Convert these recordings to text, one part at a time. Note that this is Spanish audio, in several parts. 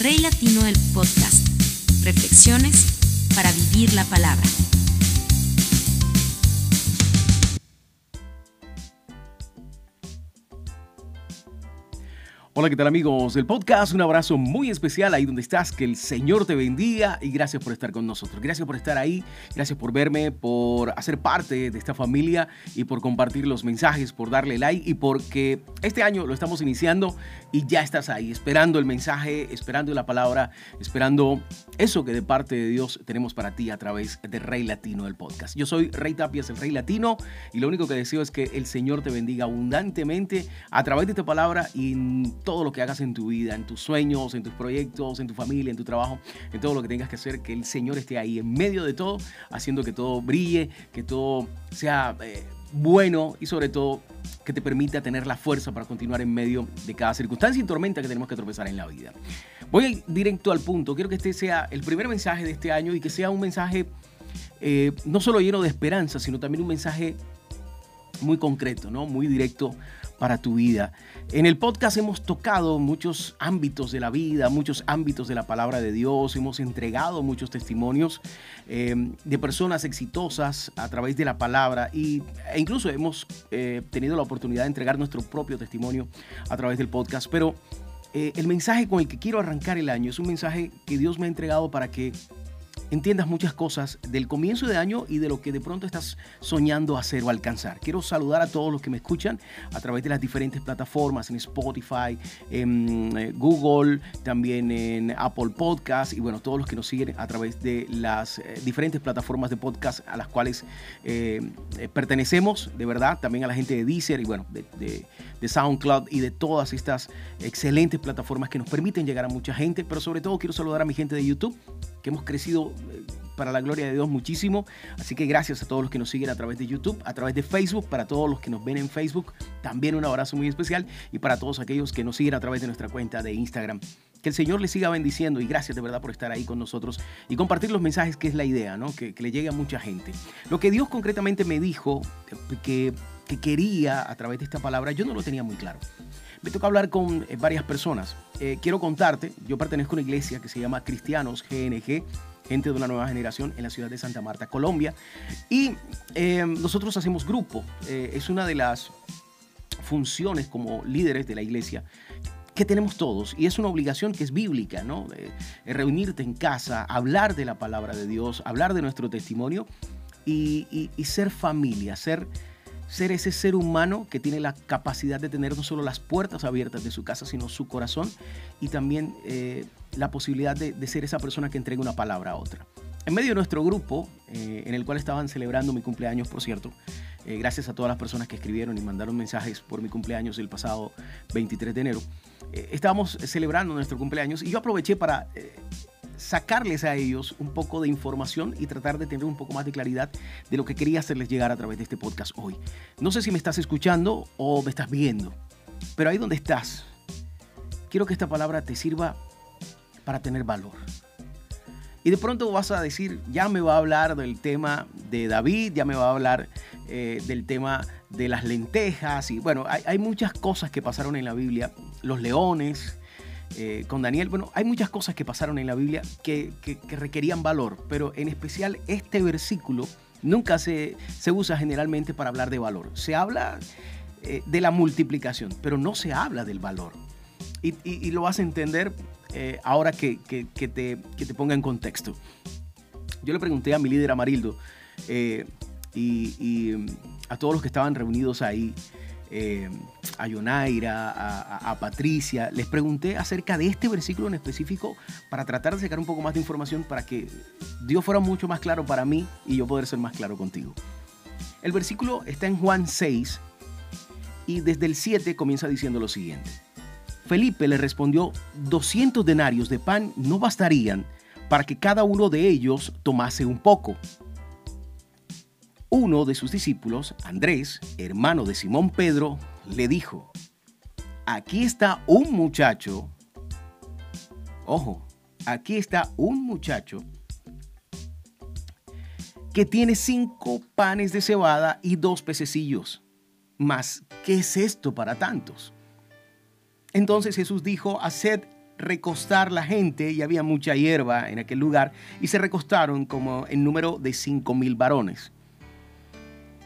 Rey Latino del Podcast. Reflexiones para vivir la palabra. Hola, ¿qué tal amigos del podcast? Un abrazo muy especial ahí donde estás, que el Señor te bendiga y gracias por estar con nosotros. Gracias por estar ahí, gracias por verme, por hacer parte de esta familia y por compartir los mensajes, por darle like y porque este año lo estamos iniciando y ya estás ahí, esperando el mensaje, esperando la palabra, esperando eso que de parte de Dios tenemos para ti a través de Rey Latino del podcast. Yo soy Rey Tapias, el Rey Latino, y lo único que deseo es que el Señor te bendiga abundantemente a través de esta palabra y todo lo que hagas en tu vida, en tus sueños, en tus proyectos, en tu familia, en tu trabajo, en todo lo que tengas que hacer, que el Señor esté ahí en medio de todo, haciendo que todo brille, que todo sea eh, bueno y sobre todo que te permita tener la fuerza para continuar en medio de cada circunstancia y tormenta que tenemos que tropezar en la vida. Voy directo al punto. Quiero que este sea el primer mensaje de este año y que sea un mensaje eh, no solo lleno de esperanza, sino también un mensaje muy concreto, ¿no? muy directo para tu vida. En el podcast hemos tocado muchos ámbitos de la vida, muchos ámbitos de la palabra de Dios, hemos entregado muchos testimonios eh, de personas exitosas a través de la palabra y, e incluso hemos eh, tenido la oportunidad de entregar nuestro propio testimonio a través del podcast. Pero eh, el mensaje con el que quiero arrancar el año es un mensaje que Dios me ha entregado para que entiendas muchas cosas del comienzo de año y de lo que de pronto estás soñando hacer o alcanzar. Quiero saludar a todos los que me escuchan a través de las diferentes plataformas, en Spotify, en eh, Google, también en Apple Podcast y bueno, todos los que nos siguen a través de las eh, diferentes plataformas de podcast a las cuales eh, pertenecemos, de verdad, también a la gente de Deezer y bueno, de, de SoundCloud y de todas estas excelentes plataformas que nos permiten llegar a mucha gente, pero sobre todo quiero saludar a mi gente de YouTube, hemos crecido eh, para la gloria de Dios muchísimo. Así que gracias a todos los que nos siguen a través de YouTube, a través de Facebook, para todos los que nos ven en Facebook, también un abrazo muy especial y para todos aquellos que nos siguen a través de nuestra cuenta de Instagram. Que el Señor les siga bendiciendo y gracias de verdad por estar ahí con nosotros y compartir los mensajes que es la idea, ¿no? Que, le llegue a mucha gente. Lo que Dios concretamente me dijo que quería a través de esta palabra, yo no lo tenía muy claro me toca hablar con eh, varias personas. Eh, quiero contarte, yo pertenezco a una iglesia que se llama Cristianos GNG, gente de una nueva generación en la ciudad de Santa Marta, Colombia. Y eh, nosotros hacemos grupo. es una de las funciones como líderes de la iglesia que tenemos todos y es una obligación que es bíblica, ¿no? reunirte en casa, hablar de la palabra de Dios, hablar de nuestro testimonio y, y ser familia, ser ser ese ser humano que tiene la capacidad de tener no solo las puertas abiertas de su casa, sino su corazón y también eh, la posibilidad de, ser esa persona que entrega una palabra a otra. En medio de nuestro grupo, eh, en el cual estaban celebrando mi cumpleaños, por cierto, eh, gracias a todas las personas que escribieron y mandaron mensajes por mi cumpleaños el pasado 23 de enero, estábamos celebrando nuestro cumpleaños y yo aproveché para sacarles a ellos un poco de información y tratar de tener un poco más de claridad de lo que quería hacerles llegar a través de este podcast hoy. No sé si me estás escuchando o me estás viendo, pero ahí donde estás, quiero que esta palabra te sirva para tener valor. Y de pronto vas a decir, ya me va a hablar del tema de David, ya me va a hablar eh, del tema de las lentejas. Y bueno, hay, hay muchas cosas que pasaron en la Biblia. Los leones, eh, con Daniel. Bueno, hay muchas cosas que pasaron en la Biblia que, requerían valor, pero en especial este versículo nunca se, se usa generalmente para hablar de valor. Se habla eh, de la multiplicación, pero no se habla del valor. Y, lo vas a entender eh, ahora que, te, que, te, ponga en contexto. Yo le pregunté a mi líder Amarildo y, a todos los que estaban reunidos ahí, eh, a Yonaira, a, Patricia. Les pregunté acerca de este versículo en específico para tratar de sacar un poco más de información para que Dios fuera mucho más claro para mí y yo poder ser más claro contigo. El versículo está en Juan 6 y desde el 7 comienza diciendo lo siguiente. Felipe le respondió, 200 denarios de pan no bastarían para que cada uno de ellos tomase un poco. Uno de sus discípulos, Andrés, hermano de Simón Pedro, le dijo, aquí está un muchacho, ojo, aquí está un muchacho que tiene cinco panes de cebada y dos pececillos. Mas, ¿qué es esto para tantos? Entonces Jesús dijo, haced recostar la gente y había mucha hierba en aquel lugar y se recostaron como en número de cinco mil varones.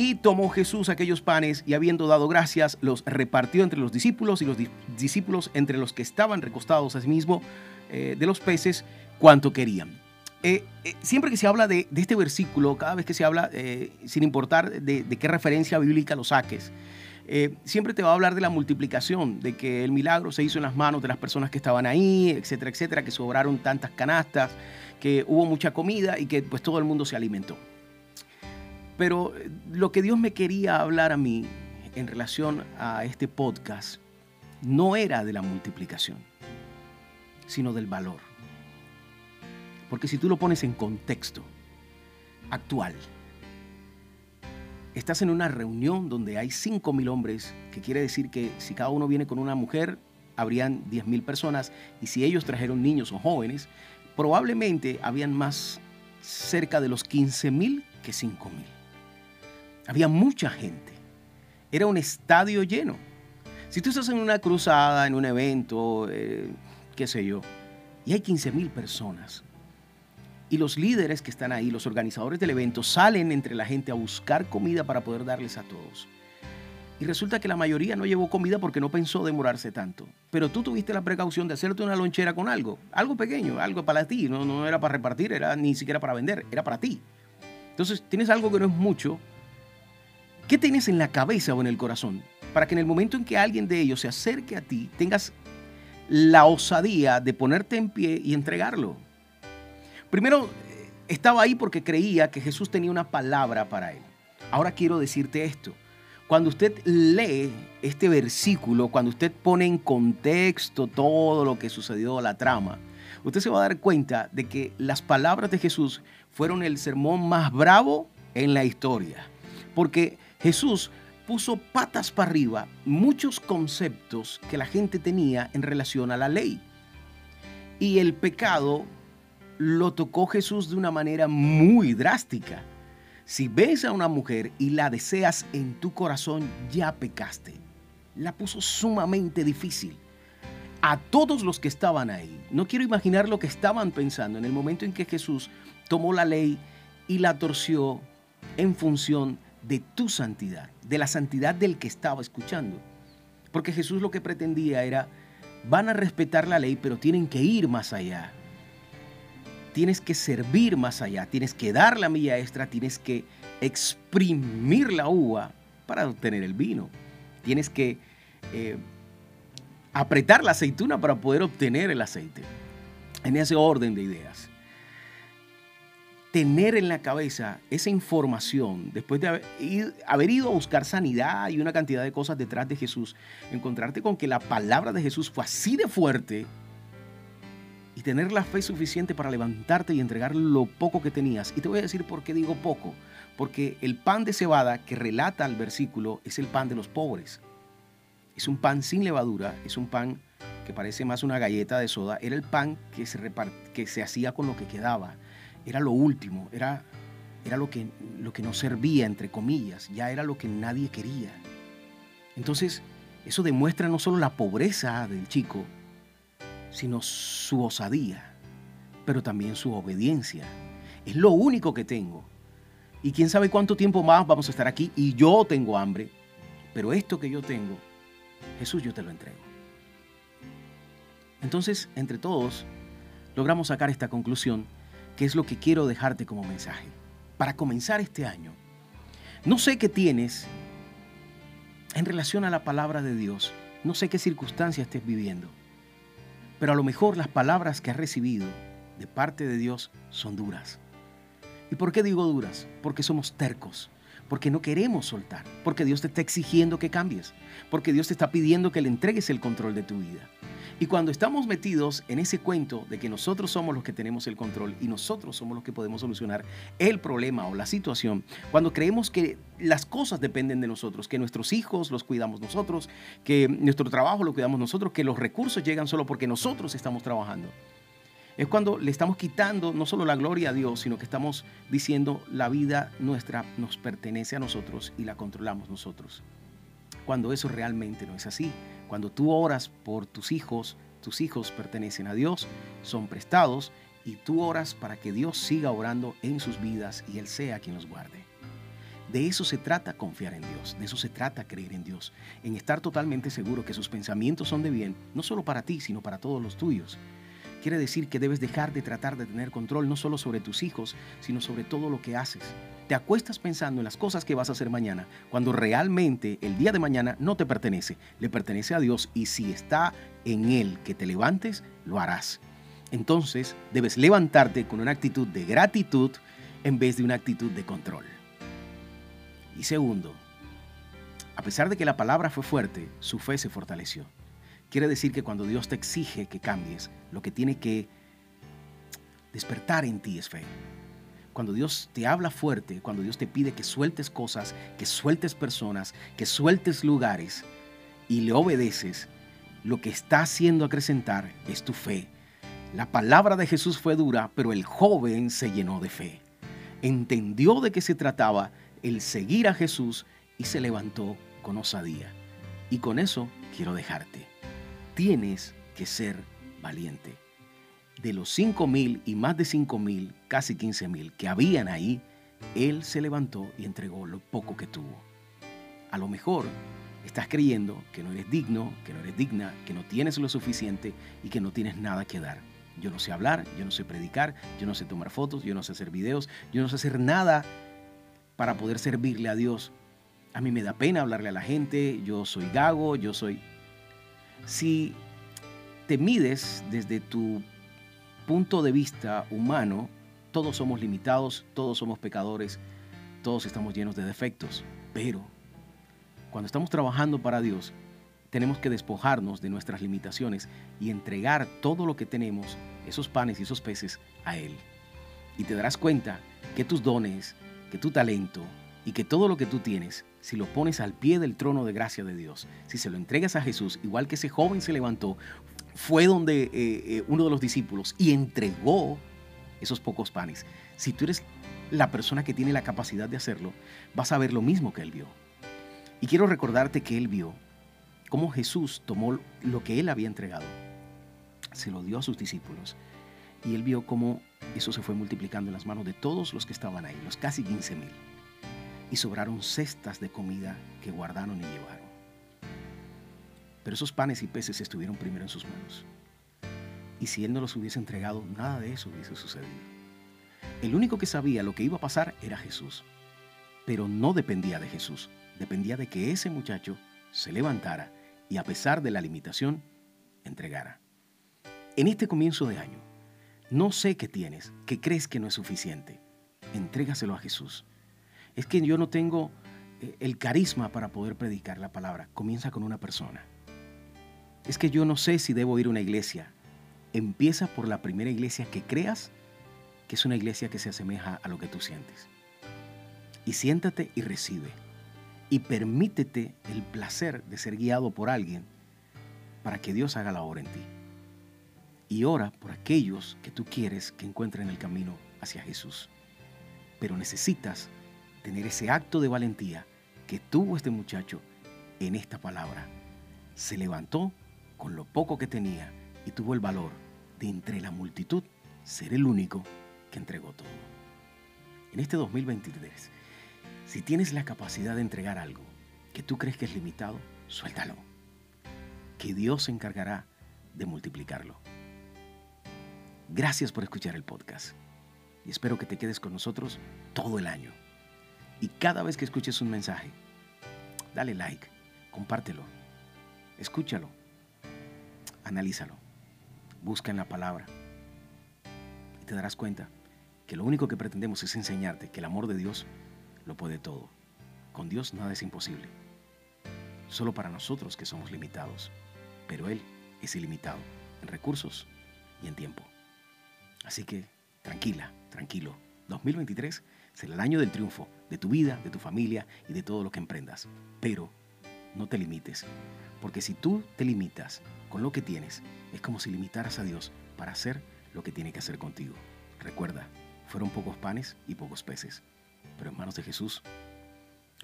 Y tomó Jesús aquellos panes y habiendo dado gracias, los repartió entre los discípulos y los discípulos entre los que estaban recostados a sí mismo eh, de los peces cuanto querían. Eh, eh, siempre que se habla de, este versículo, cada vez que se habla, sin importar de, de, qué referencia bíblica lo saques, siempre te va a hablar de la multiplicación, de que el milagro se hizo en las manos de las personas que estaban ahí, etcétera, etcétera, que sobraron tantas canastas, que hubo mucha comida y que pues todo el mundo se alimentó. Pero lo que Dios me quería hablar a mí en relación a este podcast no era de la multiplicación, sino del valor. Porque si tú lo pones en contexto actual, estás en una reunión donde hay 5.000 hombres, que quiere decir que si cada uno viene con una mujer, habrían 10.000 personas, y si ellos trajeron niños o jóvenes, probablemente habían más cerca de los 15.000 que 5.000. Había mucha gente. Era un estadio lleno. Si tú estás en una cruzada, en un evento, eh, qué sé yo, y hay 15 mil personas, y los líderes que están ahí, los organizadores del evento, salen entre la gente a buscar comida para poder darles a todos. Y resulta que la mayoría no llevó comida porque no pensó demorarse tanto. Pero tú tuviste la precaución de hacerte una lonchera con algo, algo pequeño, algo para ti, no, no era para repartir, era ni siquiera para vender, era para ti. Entonces tienes algo que no es mucho, ¿Qué tienes en la cabeza o en el corazón para que en el momento en que alguien de ellos se acerque a ti tengas la osadía de ponerte en pie y entregarlo? Primero, eh, estaba ahí porque creía que Jesús tenía una palabra para él. Ahora quiero decirte esto. Cuando usted lee este versículo, cuando usted pone en contexto todo lo que sucedió, la trama, usted se va a dar cuenta de que las palabras de Jesús fueron el sermón más bravo en la historia. Porque Jesús puso patas para arriba muchos conceptos que la gente tenía en relación a la ley. Y el pecado lo tocó Jesús de una manera muy drástica. Si ves a una mujer y la deseas en tu corazón, ya pecaste. La puso sumamente difícil. A todos los que estaban ahí, no quiero imaginar lo que estaban pensando en el momento en que Jesús tomó la ley y la torció en función de tu santidad, de la santidad del que estaba escuchando. Porque Jesús lo que pretendía era, van a respetar la ley, pero tienen que ir más allá. Tienes que servir más allá, tienes que dar la milla extra, tienes que exprimir la uva para obtener el vino. Tienes que eh, apretar la aceituna para poder obtener el aceite. En ese orden de ideas tener en la cabeza esa información, después de haber, ido a buscar sanidad y una cantidad de cosas detrás de Jesús, encontrarte con que la palabra de Jesús fue así de fuerte y tener la fe suficiente para levantarte y entregar lo poco que tenías. Y te voy a decir por qué digo poco, porque el pan de cebada que relata el versículo es el pan de los pobres. Es un pan sin levadura, es un pan que parece más una galleta de soda, era el pan que se, que se hacía con lo que quedaba era lo último, era, era lo, que, lo que no servía, entre comillas, ya era lo que nadie quería. Entonces, eso demuestra no solo la pobreza del chico, sino su osadía, pero también su obediencia. Es lo único que tengo. Y quién sabe cuánto tiempo más vamos a estar aquí y yo tengo hambre, pero esto que yo tengo, Jesús yo te lo entrego. Entonces, entre todos, logramos sacar esta conclusión ¿Qué es lo que quiero dejarte como mensaje. Para comenzar este año, no sé qué tienes en relación a la palabra de Dios, no sé qué circunstancia estés viviendo, pero a lo mejor las palabras que has recibido de parte de Dios son duras. ¿Y por qué digo duras? Porque somos tercos, porque no queremos soltar, porque Dios te está exigiendo que cambies, porque Dios te está pidiendo que le entregues el control de tu vida. Y cuando estamos metidos en ese cuento de que nosotros somos los que tenemos el control y nosotros somos los que podemos solucionar el problema o la situación, cuando creemos que las cosas dependen de nosotros, que nuestros hijos los cuidamos nosotros, que nuestro trabajo lo cuidamos nosotros, que los recursos llegan solo porque nosotros estamos trabajando, es cuando le estamos quitando no solo la gloria a Dios, sino que estamos diciendo la vida nuestra nos pertenece a nosotros y la controlamos nosotros. Cuando eso realmente no es así. Cuando tú oras por tus hijos, tus hijos pertenecen a Dios, son prestados y tú oras para que Dios siga orando en sus vidas y Él sea quien los guarde. De eso se trata confiar en Dios, de eso se trata creer en Dios, en estar totalmente seguro que sus pensamientos son de bien, no solo para ti, sino para todos los tuyos. Quiere decir que debes dejar de tratar de tener control no solo sobre tus hijos, sino sobre todo lo que haces. Te acuestas pensando en las cosas que vas a hacer mañana, cuando realmente el día de mañana no te pertenece, le pertenece a Dios y si está en Él que te levantes, lo harás. Entonces debes levantarte con una actitud de gratitud en vez de una actitud de control. Y segundo, a pesar de que la palabra fue fuerte, su fe se fortaleció. Quiere decir que cuando Dios te exige que cambies, lo que tiene que despertar en ti es fe. Cuando Dios te habla fuerte, cuando Dios te pide que sueltes cosas, que sueltes personas, que sueltes lugares y le obedeces, lo que está haciendo acrecentar es tu fe. La palabra de Jesús fue dura, pero el joven se llenó de fe. Entendió de qué se trataba el seguir a Jesús y se levantó con osadía. Y con eso quiero dejarte tienes que ser valiente. De los cinco mil y más de cinco mil, casi 15 mil que habían ahí, él se levantó y entregó lo poco que tuvo. A lo mejor estás creyendo que no eres digno, que no eres digna, que no tienes lo suficiente y que no tienes nada que dar. Yo no sé hablar, yo no sé predicar, yo no sé tomar fotos, yo no sé hacer videos, yo no sé hacer nada para poder servirle a Dios. A mí me da pena hablarle a la gente, yo soy gago, yo soy... Si te mides desde tu punto de vista humano, todos somos limitados, todos somos pecadores, todos estamos llenos de defectos, pero cuando estamos trabajando para Dios, tenemos que despojarnos de nuestras limitaciones y entregar todo lo que tenemos, esos panes y esos peces, a Él. Y te darás cuenta que tus dones, que tu talento, y que todo lo que tú tienes, si lo pones al pie del trono de gracia de Dios, si se lo entregas a Jesús, igual que ese joven se levantó, fue donde eh, eh, uno de los discípulos y entregó esos pocos panes. Si tú eres la persona que tiene la capacidad de hacerlo, vas a ver lo mismo que él vio. Y quiero recordarte que él vio cómo Jesús tomó lo que él había entregado, se lo dio a sus discípulos, y él vio cómo eso se fue multiplicando en las manos de todos los que estaban ahí, los casi 15 mil y sobraron cestas de comida que guardaron y llevaron. Pero esos panes y peces estuvieron primero en sus manos. Y si Él no los hubiese entregado, nada de eso hubiese sucedido. El único que sabía lo que iba a pasar era Jesús. Pero no dependía de Jesús, dependía de que ese muchacho se levantara y a pesar de la limitación, entregara. En este comienzo de año, no sé qué tienes, que crees que no es suficiente. Entrégaselo a Jesús es que yo no tengo eh, el carisma para poder predicar la palabra. Comienza con una persona. Es que yo no sé si debo ir a una iglesia. Empieza por la primera iglesia que creas que es una iglesia que se asemeja a lo que tú sientes. Y siéntate y recibe. Y permítete el placer de ser guiado por alguien para que Dios haga la obra en ti. Y ora por aquellos que tú quieres que encuentren el camino hacia Jesús. Pero necesitas tener ese acto de valentía que tuvo este muchacho en esta palabra. Se levantó con lo poco que tenía y tuvo el valor de entre la multitud ser el único que entregó todo. En este 2023, si tienes la capacidad de entregar algo que tú crees que es limitado, suéltalo. Que Dios se encargará de multiplicarlo. Gracias por escuchar el podcast y espero que te quedes con nosotros todo el año. Y cada vez que escuches un mensaje, dale like, compártelo, escúchalo, analízalo, busca en la palabra y te darás cuenta que lo único que pretendemos es enseñarte que el amor de Dios lo puede todo. Con Dios nada es imposible. Solo para nosotros que somos limitados. Pero Él es ilimitado en recursos y en tiempo. Así que tranquila, tranquilo. 2023 será el año del triunfo de tu vida, de tu familia y de todo lo que emprendas. Pero no te limites, porque si tú te limitas con lo que tienes, es como si limitaras a Dios para hacer lo que tiene que hacer contigo. Recuerda, fueron pocos panes y pocos peces, pero en manos de Jesús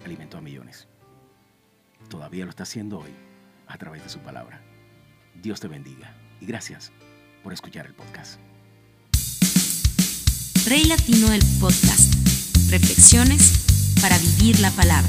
alimentó a millones. Todavía lo está haciendo hoy a través de su palabra. Dios te bendiga. y gracias por escuchar el podcast. Rey Latino el podcast. Reflexiones para vivir la palabra.